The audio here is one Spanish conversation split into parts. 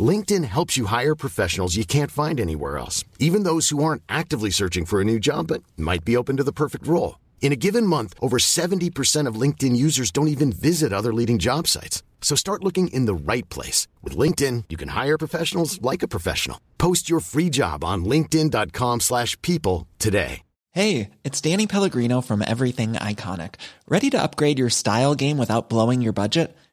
LinkedIn helps you hire professionals you can't find anywhere else, even those who aren't actively searching for a new job but might be open to the perfect role. In a given month, over 70% of LinkedIn users don't even visit other leading job sites. So start looking in the right place. With LinkedIn, you can hire professionals like a professional. Post your free job on linkedin.com slash people today. Hey, it's Danny Pellegrino from Everything Iconic. Ready to upgrade your style game without blowing your budget?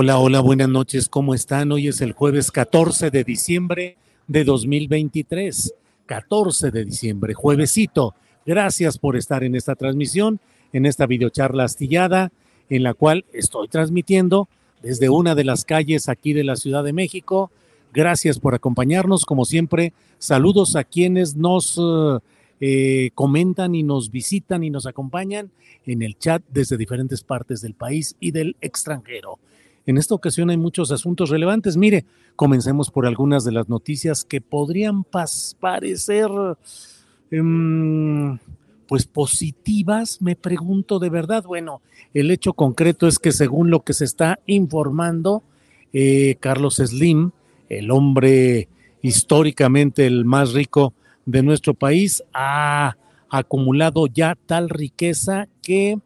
Hola, hola, buenas noches, ¿cómo están? Hoy es el jueves 14 de diciembre de 2023. 14 de diciembre, juevesito. Gracias por estar en esta transmisión, en esta videocharla astillada, en la cual estoy transmitiendo desde una de las calles aquí de la Ciudad de México. Gracias por acompañarnos, como siempre. Saludos a quienes nos eh, eh, comentan y nos visitan y nos acompañan en el chat desde diferentes partes del país y del extranjero. En esta ocasión hay muchos asuntos relevantes. Mire, comencemos por algunas de las noticias que podrían parecer em, pues positivas, me pregunto de verdad. Bueno, el hecho concreto es que según lo que se está informando, eh, Carlos Slim, el hombre históricamente el más rico de nuestro país, ha acumulado ya tal riqueza que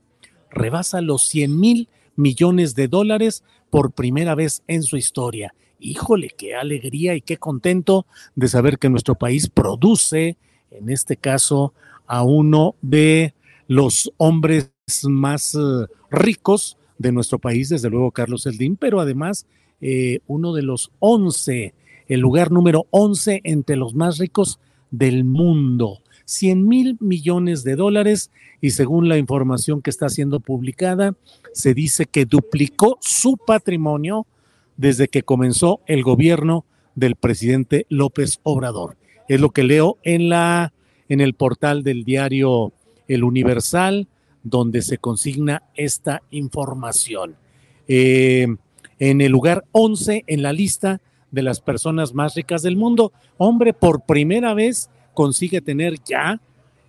rebasa los 100 mil millones de dólares por primera vez en su historia. Híjole, qué alegría y qué contento de saber que nuestro país produce, en este caso, a uno de los hombres más eh, ricos de nuestro país, desde luego Carlos Eldín, pero además eh, uno de los once, el lugar número once entre los más ricos del mundo. 100 mil millones de dólares y según la información que está siendo publicada, se dice que duplicó su patrimonio desde que comenzó el gobierno del presidente López Obrador. Es lo que leo en la en el portal del diario El Universal, donde se consigna esta información. Eh, en el lugar 11 en la lista de las personas más ricas del mundo. Hombre, por primera vez consigue tener ya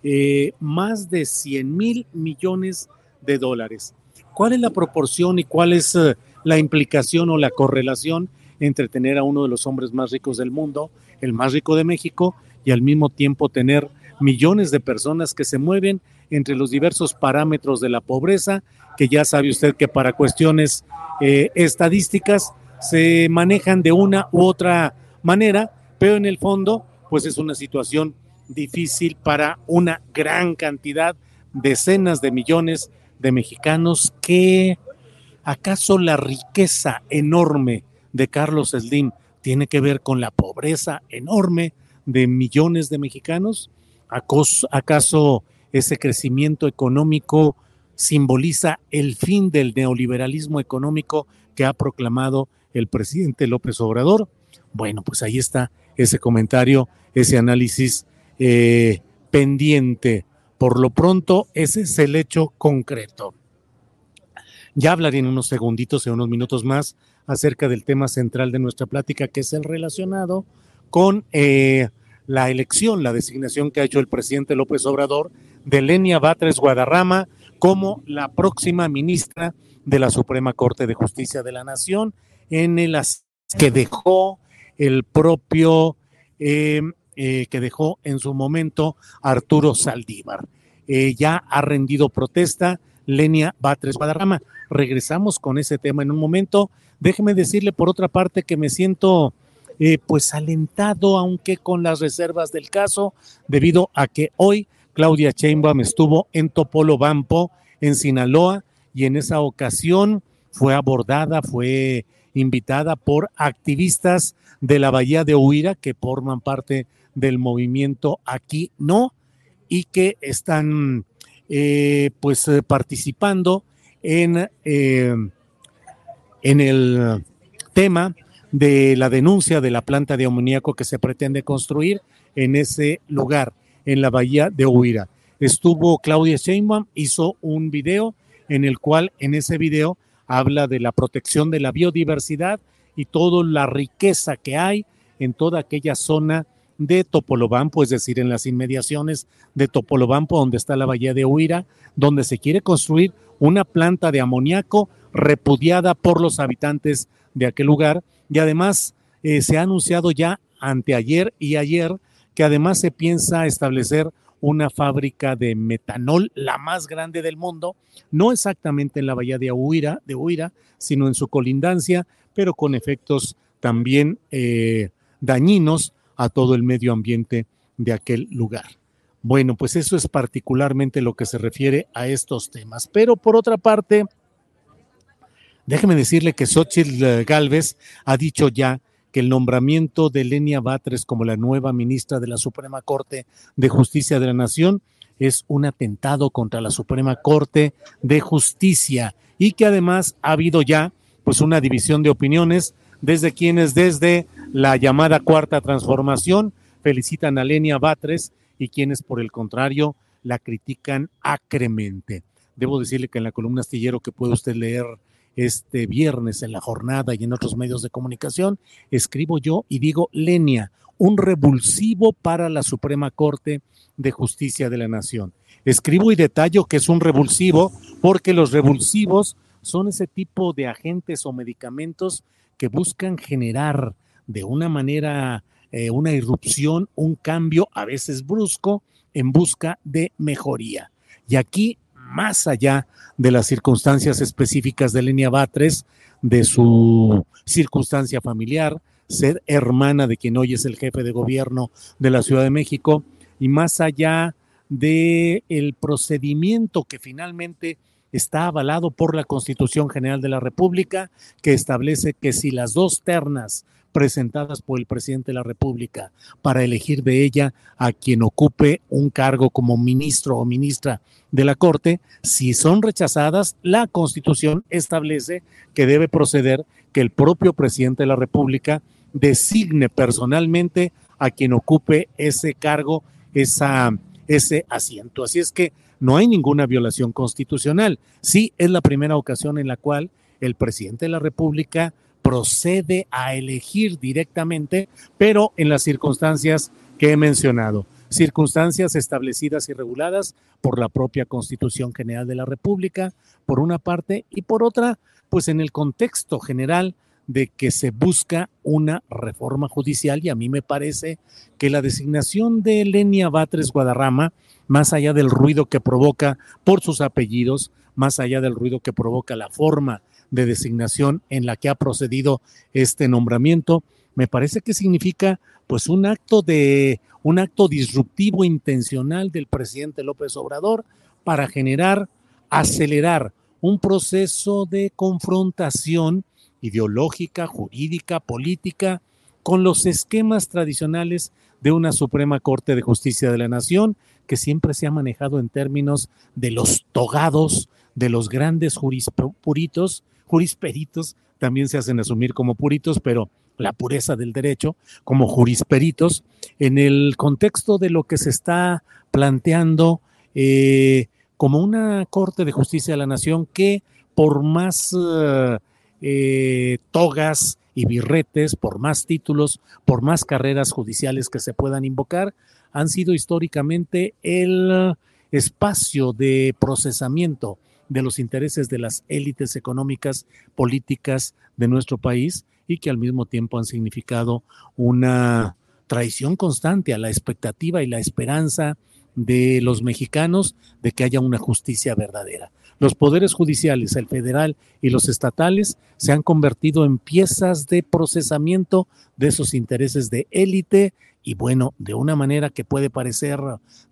eh, más de 100 mil millones de dólares. ¿Cuál es la proporción y cuál es eh, la implicación o la correlación entre tener a uno de los hombres más ricos del mundo, el más rico de México, y al mismo tiempo tener millones de personas que se mueven entre los diversos parámetros de la pobreza, que ya sabe usted que para cuestiones eh, estadísticas se manejan de una u otra manera, pero en el fondo pues es una situación difícil para una gran cantidad, decenas de millones de mexicanos que acaso la riqueza enorme de Carlos Slim tiene que ver con la pobreza enorme de millones de mexicanos? ¿Acaso ese crecimiento económico simboliza el fin del neoliberalismo económico que ha proclamado el presidente López Obrador? Bueno, pues ahí está ese comentario ese análisis eh, pendiente. Por lo pronto, ese es el hecho concreto. Ya hablaré en unos segunditos, en unos minutos más, acerca del tema central de nuestra plática, que es el relacionado con eh, la elección, la designación que ha hecho el presidente López Obrador de Lenia Batres Guadarrama como la próxima ministra de la Suprema Corte de Justicia de la Nación, en el que dejó el propio eh, eh, que dejó en su momento Arturo Saldívar. Eh, ya ha rendido protesta Lenia Batres Guadarrama. Regresamos con ese tema en un momento. Déjeme decirle por otra parte que me siento eh, pues alentado, aunque con las reservas del caso, debido a que hoy Claudia Sheinbaum estuvo en Topolobampo, en Sinaloa, y en esa ocasión fue abordada, fue invitada por activistas de la Bahía de Huira que forman parte del movimiento Aquí No y que están eh, pues eh, participando en, eh, en el tema de la denuncia de la planta de amoníaco que se pretende construir en ese lugar, en la bahía de Huira. Estuvo Claudia Sheinbaum, hizo un video en el cual en ese video habla de la protección de la biodiversidad y toda la riqueza que hay en toda aquella zona de Topolobampo, es decir, en las inmediaciones de Topolobampo, donde está la bahía de Huira, donde se quiere construir una planta de amoníaco repudiada por los habitantes de aquel lugar. Y además eh, se ha anunciado ya anteayer y ayer que además se piensa establecer una fábrica de metanol, la más grande del mundo, no exactamente en la bahía de Huira, de Huira sino en su colindancia, pero con efectos también eh, dañinos a todo el medio ambiente de aquel lugar. Bueno, pues eso es particularmente lo que se refiere a estos temas. Pero por otra parte, déjeme decirle que Xochitl eh, Galvez ha dicho ya que el nombramiento de Lenia Batres como la nueva ministra de la Suprema Corte de Justicia de la Nación es un atentado contra la Suprema Corte de Justicia y que además ha habido ya pues una división de opiniones desde quienes desde la llamada cuarta transformación felicitan a Lenia Batres y quienes por el contrario la critican acremente. Debo decirle que en la columna astillero que puede usted leer este viernes en la jornada y en otros medios de comunicación, escribo yo y digo Lenia, un revulsivo para la Suprema Corte de Justicia de la Nación. Escribo y detallo que es un revulsivo porque los revulsivos son ese tipo de agentes o medicamentos que buscan generar de una manera eh, una irrupción, un cambio a veces brusco en busca de mejoría. Y aquí más allá de las circunstancias específicas de Lenia Batres, de su circunstancia familiar, ser hermana de quien hoy es el jefe de gobierno de la Ciudad de México, y más allá de el procedimiento que finalmente está avalado por la Constitución General de la República, que establece que si las dos ternas presentadas por el presidente de la República para elegir de ella a quien ocupe un cargo como ministro o ministra de la Corte, si son rechazadas, la Constitución establece que debe proceder que el propio presidente de la República designe personalmente a quien ocupe ese cargo, esa, ese asiento. Así es que no hay ninguna violación constitucional. Sí, es la primera ocasión en la cual el presidente de la República procede a elegir directamente, pero en las circunstancias que he mencionado, circunstancias establecidas y reguladas por la propia Constitución General de la República, por una parte, y por otra, pues en el contexto general de que se busca una reforma judicial y a mí me parece que la designación de Lenia Batres Guadarrama, más allá del ruido que provoca por sus apellidos, más allá del ruido que provoca la forma de designación en la que ha procedido este nombramiento, me parece que significa pues un acto de un acto disruptivo intencional del presidente López Obrador para generar, acelerar un proceso de confrontación ideológica, jurídica, política con los esquemas tradicionales de una Suprema Corte de Justicia de la Nación que siempre se ha manejado en términos de los togados, de los grandes jurispuritos, jurisperitos también se hacen asumir como puritos, pero la pureza del derecho, como jurisperitos, en el contexto de lo que se está planteando eh, como una Corte de Justicia de la Nación que por más eh, eh, togas y birretes, por más títulos, por más carreras judiciales que se puedan invocar, han sido históricamente el espacio de procesamiento de los intereses de las élites económicas, políticas de nuestro país y que al mismo tiempo han significado una traición constante a la expectativa y la esperanza de los mexicanos de que haya una justicia verdadera. Los poderes judiciales, el federal y los estatales, se han convertido en piezas de procesamiento de esos intereses de élite y bueno, de una manera que puede parecer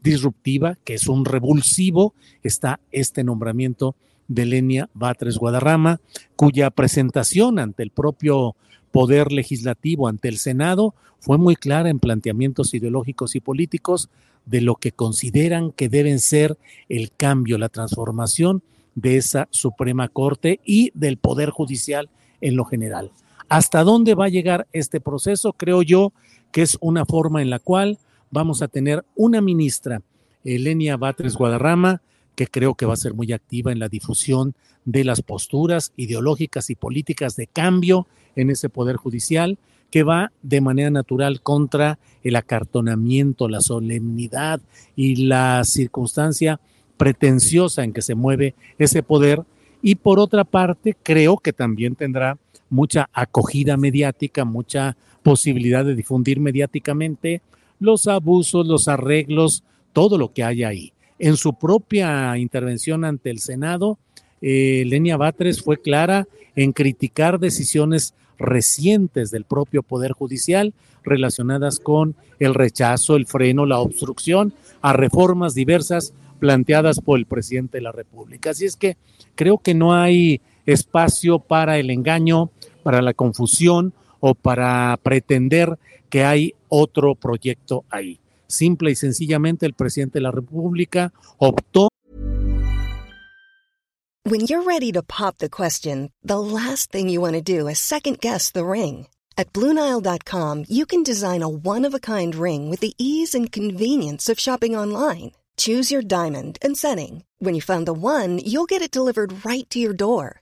disruptiva, que es un revulsivo, está este nombramiento de Lenia Batres Guadarrama, cuya presentación ante el propio Poder Legislativo, ante el Senado, fue muy clara en planteamientos ideológicos y políticos de lo que consideran que deben ser el cambio, la transformación de esa Suprema Corte y del Poder Judicial en lo general. ¿Hasta dónde va a llegar este proceso? Creo yo que es una forma en la cual vamos a tener una ministra, Elenia Batres Guadarrama, que creo que va a ser muy activa en la difusión de las posturas ideológicas y políticas de cambio en ese poder judicial, que va de manera natural contra el acartonamiento, la solemnidad y la circunstancia pretenciosa en que se mueve ese poder. Y por otra parte, creo que también tendrá mucha acogida mediática, mucha posibilidad de difundir mediáticamente los abusos, los arreglos, todo lo que hay ahí. En su propia intervención ante el Senado, eh, Lenia Batres fue clara en criticar decisiones recientes del propio Poder Judicial relacionadas con el rechazo, el freno, la obstrucción a reformas diversas planteadas por el presidente de la República. Así es que creo que no hay espacio para el engaño, para la confusión o para pretender que hay otro proyecto ahí. Simple y sencillamente el presidente de la República optó. When you're ready to pop the question, the last thing you want to do is second guess the ring. At BlueNile.com, you can design a one-of-a-kind ring with the ease and convenience of shopping online. Choose your diamond and setting. When you find the one, you'll get it delivered right to your door.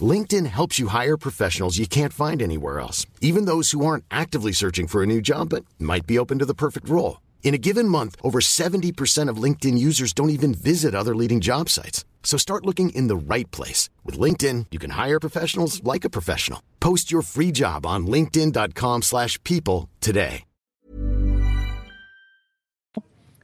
LinkedIn helps you hire professionals you can't find anywhere else, even those who aren't actively searching for a new job but might be open to the perfect role. In a given month, over 70% of LinkedIn users don't even visit other leading job sites. So start looking in the right place. With LinkedIn, you can hire professionals like a professional. Post your free job on linkedin.com slash people today.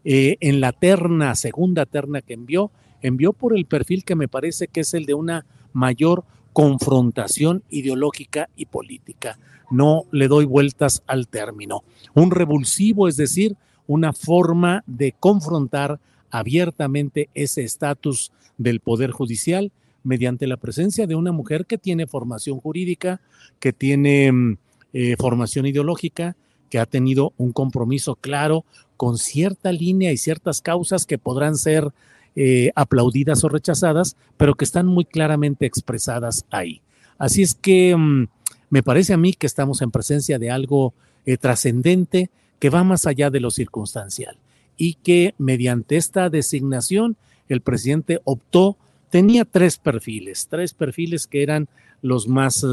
Eh, en la terna, segunda terna que envió, envió por el perfil que me parece que es el de una mayor confrontación ideológica y política. No le doy vueltas al término. Un revulsivo, es decir, una forma de confrontar abiertamente ese estatus del Poder Judicial mediante la presencia de una mujer que tiene formación jurídica, que tiene mm, eh, formación ideológica, que ha tenido un compromiso claro con cierta línea y ciertas causas que podrán ser eh, aplaudidas o rechazadas, pero que están muy claramente expresadas ahí. Así es que mm, me parece a mí que estamos en presencia de algo eh, trascendente que va más allá de lo circunstancial y que mediante esta designación el presidente optó, tenía tres perfiles, tres perfiles que eran los más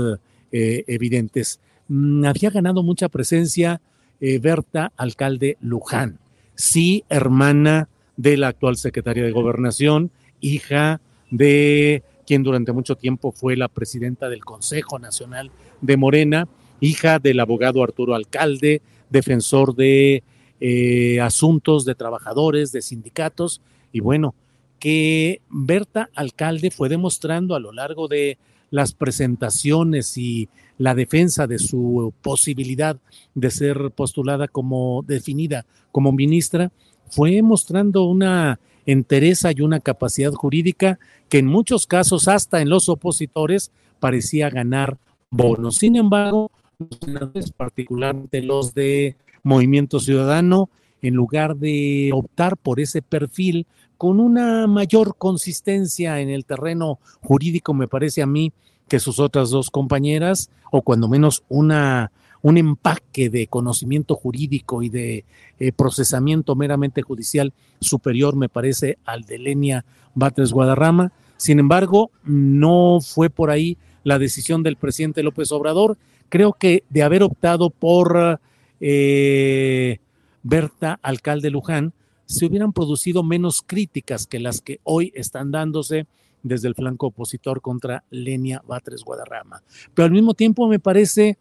eh, evidentes. Mm, había ganado mucha presencia Berta Alcalde Luján, sí, hermana de la actual secretaria de Gobernación, hija de quien durante mucho tiempo fue la presidenta del Consejo Nacional de Morena, hija del abogado Arturo Alcalde, defensor de eh, asuntos de trabajadores, de sindicatos, y bueno, que Berta Alcalde fue demostrando a lo largo de las presentaciones y la defensa de su posibilidad de ser postulada como definida como ministra, fue mostrando una entereza y una capacidad jurídica que en muchos casos, hasta en los opositores, parecía ganar bonos. Sin embargo, los senadores, particularmente los de Movimiento Ciudadano, en lugar de optar por ese perfil con una mayor consistencia en el terreno jurídico, me parece a mí que sus otras dos compañeras, o cuando menos una un empaque de conocimiento jurídico y de eh, procesamiento meramente judicial superior, me parece, al de Lenia Batres Guadarrama. Sin embargo, no fue por ahí la decisión del presidente López Obrador. Creo que de haber optado por eh, Berta, alcalde Luján, se hubieran producido menos críticas que las que hoy están dándose desde el flanco opositor contra Lenia Batres Guadarrama. Pero al mismo tiempo me parece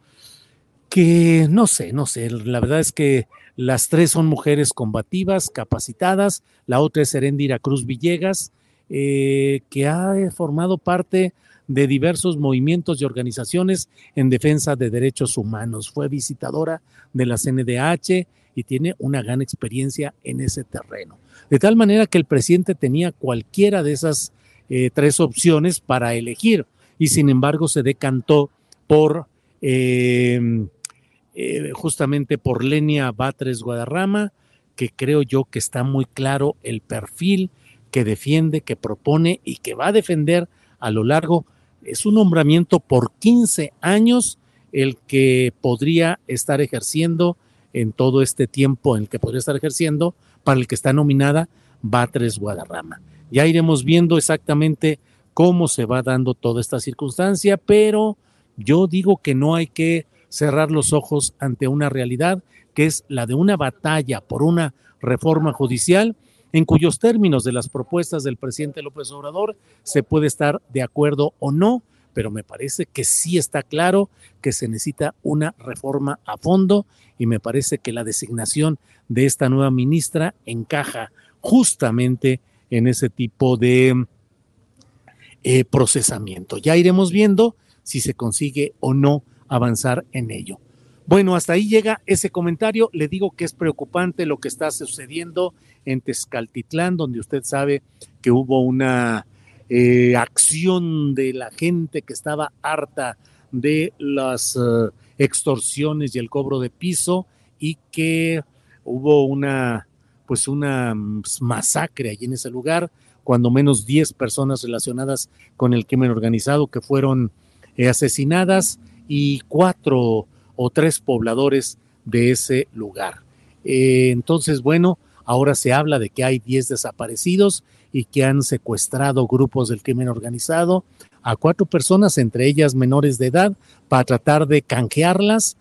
que, no sé, no sé, la verdad es que las tres son mujeres combativas, capacitadas, la otra es Herendira Cruz Villegas, eh, que ha formado parte de diversos movimientos y organizaciones en defensa de derechos humanos. Fue visitadora de la CNDH y tiene una gran experiencia en ese terreno. De tal manera que el presidente tenía cualquiera de esas eh, tres opciones para elegir y sin embargo se decantó por em, eh, justamente por Lenia Batres Guadarrama, que creo yo que está muy claro el perfil que defiende, que propone y que va a defender a lo largo es un nombramiento por 15 años el que podría estar ejerciendo en todo este tiempo en el que podría estar ejerciendo para el que está nominada Batres Guadarrama. Ya iremos viendo exactamente cómo se va dando toda esta circunstancia, pero yo digo que no hay que cerrar los ojos ante una realidad que es la de una batalla por una reforma judicial en cuyos términos de las propuestas del presidente López Obrador se puede estar de acuerdo o no, pero me parece que sí está claro que se necesita una reforma a fondo y me parece que la designación de esta nueva ministra encaja justamente en ese tipo de eh, procesamiento. Ya iremos viendo si se consigue o no avanzar en ello. Bueno, hasta ahí llega ese comentario. Le digo que es preocupante lo que está sucediendo en Tezcaltitlán, donde usted sabe que hubo una eh, acción de la gente que estaba harta de las eh, extorsiones y el cobro de piso y que hubo una pues una mm, masacre allí en ese lugar, cuando menos 10 personas relacionadas con el crimen organizado que fueron eh, asesinadas y cuatro o tres pobladores de ese lugar. Eh, entonces, bueno, ahora se habla de que hay 10 desaparecidos y que han secuestrado grupos del crimen organizado a cuatro personas, entre ellas menores de edad, para tratar de canjearlas,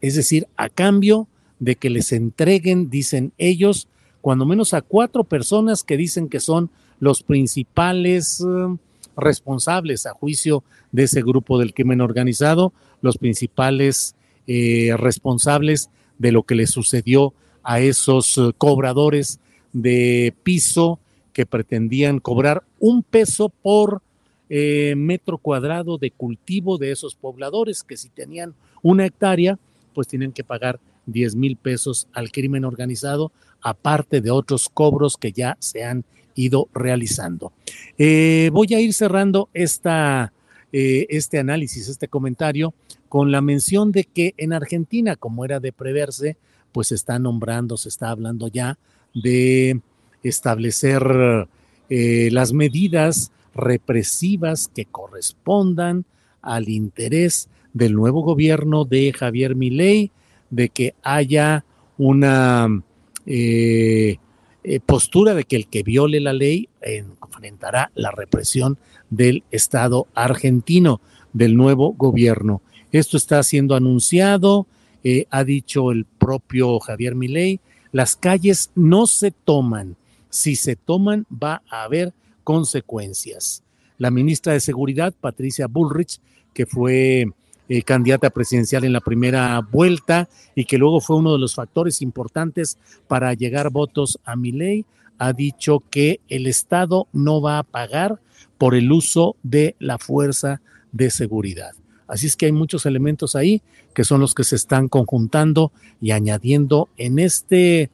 es decir, a cambio de que les entreguen, dicen ellos, cuando menos a cuatro personas que dicen que son los principales eh, responsables a juicio de ese grupo del crimen organizado, los principales eh, responsables de lo que le sucedió a esos eh, cobradores de piso que pretendían cobrar un peso por eh, metro cuadrado de cultivo de esos pobladores, que si tenían una hectárea, pues tienen que pagar 10 mil pesos al crimen organizado, aparte de otros cobros que ya se han ido realizando. voy a ir cerrando esta, este análisis, este comentario, con la mención de que en Argentina, como era de preverse, pues se está nombrando, se está hablando ya de establecer eh, las medidas represivas que correspondan al interés del nuevo gobierno de Javier Milei, de que haya una eh, eh, postura de que el que viole la ley enfrentará la represión del Estado argentino, del nuevo gobierno. Esto está siendo anunciado, eh, ha dicho el propio Javier Milei, las calles no se toman, si se toman va a haber consecuencias. La ministra de Seguridad, Patricia Bullrich, que fue eh, candidata presidencial en la primera vuelta y que luego fue uno de los factores importantes para llegar votos a Milei, ha dicho que el Estado no va a pagar por el uso de la fuerza de seguridad. Así es que hay muchos elementos ahí que son los que se están conjuntando y añadiendo en este,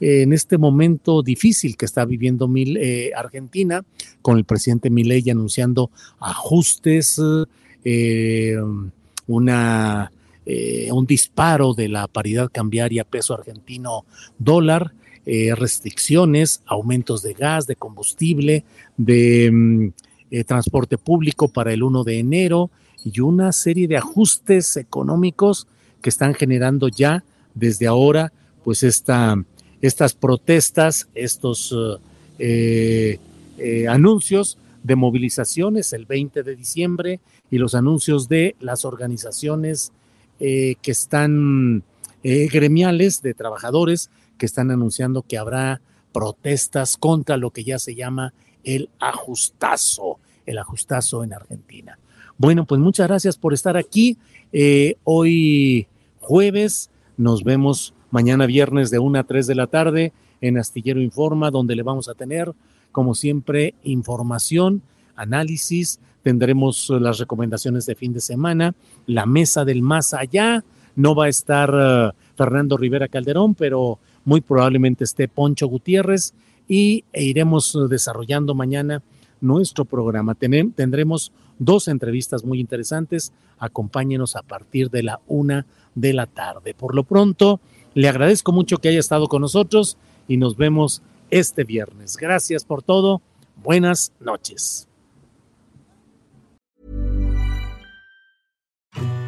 en este momento difícil que está viviendo eh, Argentina, con el presidente Milei anunciando ajustes, eh, una, eh, un disparo de la paridad cambiaria peso argentino dólar, restricciones, aumentos de gas, de combustible, de mm, transporte público para el 1 de enero y una serie de ajustes económicos que están generando ya desde ahora, pues esta, estas protestas, estos eh, eh, anuncios de movilizaciones el 20 de diciembre y los anuncios de las organizaciones eh, que están gremiales de trabajadores que están anunciando que habrá protestas contra lo que ya se llama el ajustazo, el ajustazo en Argentina. Bueno, pues muchas gracias por estar aquí. Eh, hoy jueves nos vemos mañana viernes de 1 a 3 de la tarde en Astillero Informa, donde le vamos a tener, como siempre, información, análisis, tendremos las recomendaciones de fin de semana, la mesa del más allá, no va a estar eh, Fernando Rivera Calderón, pero muy probablemente esté Poncho Gutiérrez y e iremos desarrollando mañana nuestro programa. tendremos dos entrevistas muy interesantes. Acompáñenos a partir de la una de la tarde. Por lo pronto, le agradezco mucho que haya estado con nosotros y nos vemos este viernes. Gracias por todo. Buenas noches.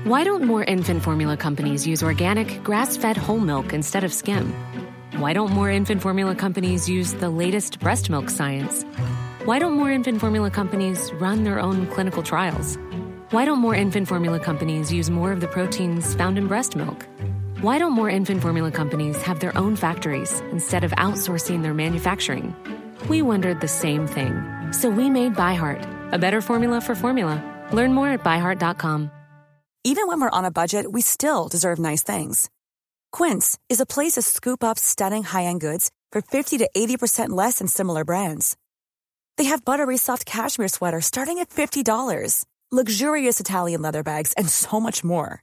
Why don't more infant formula companies use organic, grass-fed whole milk instead of skim? Why don't more infant formula companies use the latest breast milk science? Why don't more infant formula companies run their own clinical trials? Why don't more infant formula companies use more of the proteins found in breast milk? Why don't more infant formula companies have their own factories instead of outsourcing their manufacturing? We wondered the same thing. So we made ByHeart, a better formula for formula. Learn more at byheart.com. Even when we're on a budget, we still deserve nice things. Quince is a place to scoop up stunning high end goods for 50 to 80% less than similar brands. They have buttery soft cashmere sweaters starting at $50, luxurious Italian leather bags, and so much more.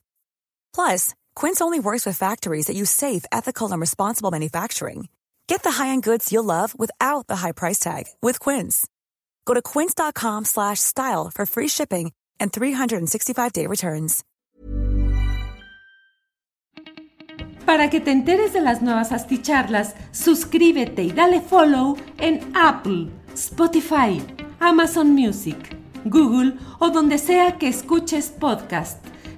Plus, Quince only works with factories that use safe, ethical, and responsible manufacturing. Get the high-end goods you'll love without the high price tag with Quince. Go to quince.com/style for free shipping and 365-day returns. Para que te enteres de las nuevas asticharlas, suscríbete y dale follow en Apple, Spotify, Amazon Music, Google o donde sea que escuches podcast.